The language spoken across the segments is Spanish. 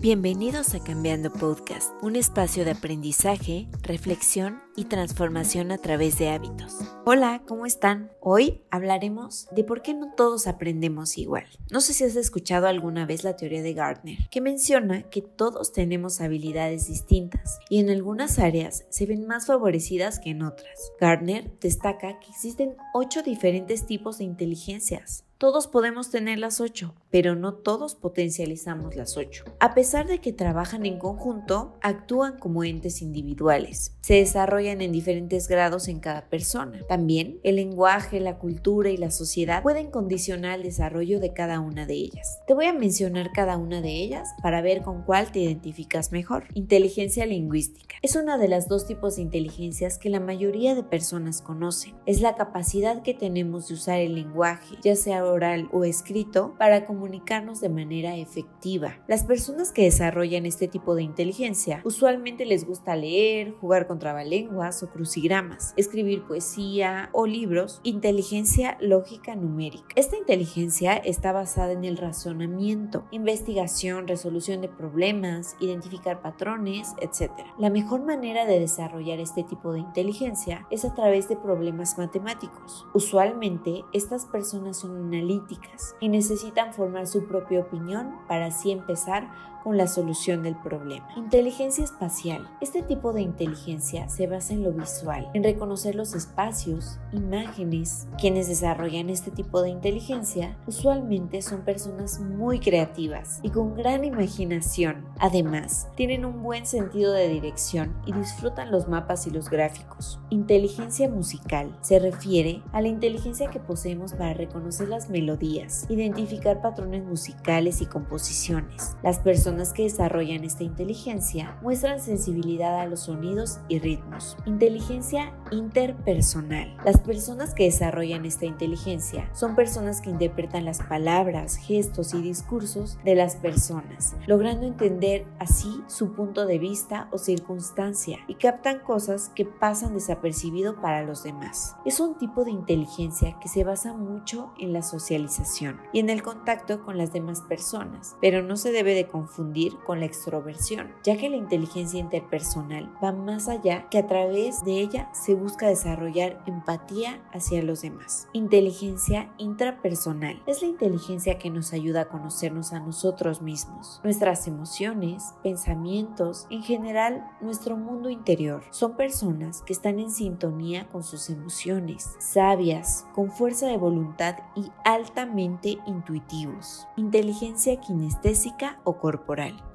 Bienvenidos a Cambiando Podcast, un espacio de aprendizaje, reflexión y transformación a través de hábitos. Hola, ¿cómo están? Hoy hablaremos de por qué no todos aprendemos igual. No sé si has escuchado alguna vez la teoría de Gardner, que menciona que todos tenemos habilidades distintas y en algunas áreas se ven más favorecidas que en otras. Gardner destaca que existen ocho diferentes tipos de inteligencias todos podemos tener las ocho, pero no todos potencializamos las ocho. A pesar de que trabajan en conjunto, actúan como entes individuales. Se desarrollan en diferentes grados en cada persona. También el lenguaje, la cultura y la sociedad pueden condicionar el desarrollo de cada una de ellas. Te voy a mencionar cada una de ellas para ver con cuál te identificas mejor. Inteligencia lingüística. Es una de las dos tipos de inteligencias que la mayoría de personas conocen. Es la capacidad que tenemos de usar el lenguaje, ya sea oral o escrito para comunicarnos de manera efectiva. Las personas que desarrollan este tipo de inteligencia usualmente les gusta leer, jugar con trabalenguas o crucigramas, escribir poesía o libros, inteligencia lógica numérica. Esta inteligencia está basada en el razonamiento, investigación, resolución de problemas, identificar patrones, etc. La mejor manera de desarrollar este tipo de inteligencia es a través de problemas matemáticos. Usualmente estas personas son analíticas y necesitan formar su propia opinión para así empezar con la solución del problema. Inteligencia espacial. Este tipo de inteligencia se basa en lo visual, en reconocer los espacios, imágenes. Quienes desarrollan este tipo de inteligencia usualmente son personas muy creativas y con gran imaginación. Además, tienen un buen sentido de dirección y disfrutan los mapas y los gráficos. Inteligencia musical se refiere a la inteligencia que poseemos para reconocer las melodías, identificar patrones musicales y composiciones. Las personas que desarrollan esta inteligencia muestran sensibilidad a los sonidos y ritmos. Inteligencia interpersonal. Las personas que desarrollan esta inteligencia son personas que interpretan las palabras, gestos y discursos de las personas, logrando entender así su punto de vista o circunstancia y captan cosas que pasan desapercibido para los demás. Es un tipo de inteligencia que se basa mucho en la socialización y en el contacto con las demás personas, pero no se debe de confundir con la extroversión, ya que la inteligencia interpersonal va más allá que a través de ella se busca desarrollar empatía hacia los demás. Inteligencia intrapersonal es la inteligencia que nos ayuda a conocernos a nosotros mismos, nuestras emociones, pensamientos, en general nuestro mundo interior. Son personas que están en sintonía con sus emociones, sabias, con fuerza de voluntad y altamente intuitivos. Inteligencia kinestésica o corporal.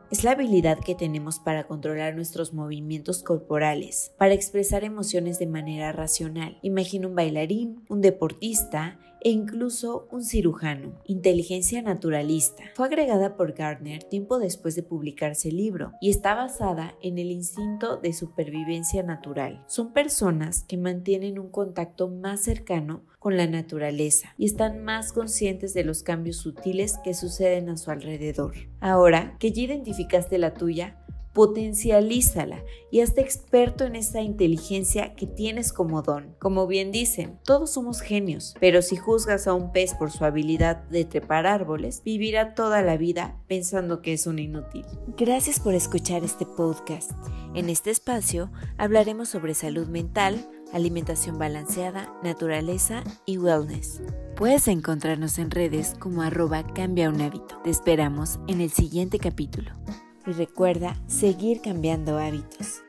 Es la habilidad que tenemos para controlar nuestros movimientos corporales, para expresar emociones de manera racional. Imagina un bailarín, un deportista e incluso un cirujano. Inteligencia naturalista. Fue agregada por Gardner tiempo después de publicarse el libro y está basada en el instinto de supervivencia natural. Son personas que mantienen un contacto más cercano con la naturaleza y están más conscientes de los cambios sutiles que suceden a su alrededor. Ahora que ya identificaste la tuya, potencialízala y hazte experto en esa inteligencia que tienes como don. Como bien dicen, todos somos genios, pero si juzgas a un pez por su habilidad de trepar árboles, vivirá toda la vida pensando que es un inútil. Gracias por escuchar este podcast. En este espacio hablaremos sobre salud mental, alimentación balanceada, naturaleza y wellness. Puedes encontrarnos en redes como arroba cambia un hábito. Te esperamos en el siguiente capítulo y recuerda seguir cambiando hábitos.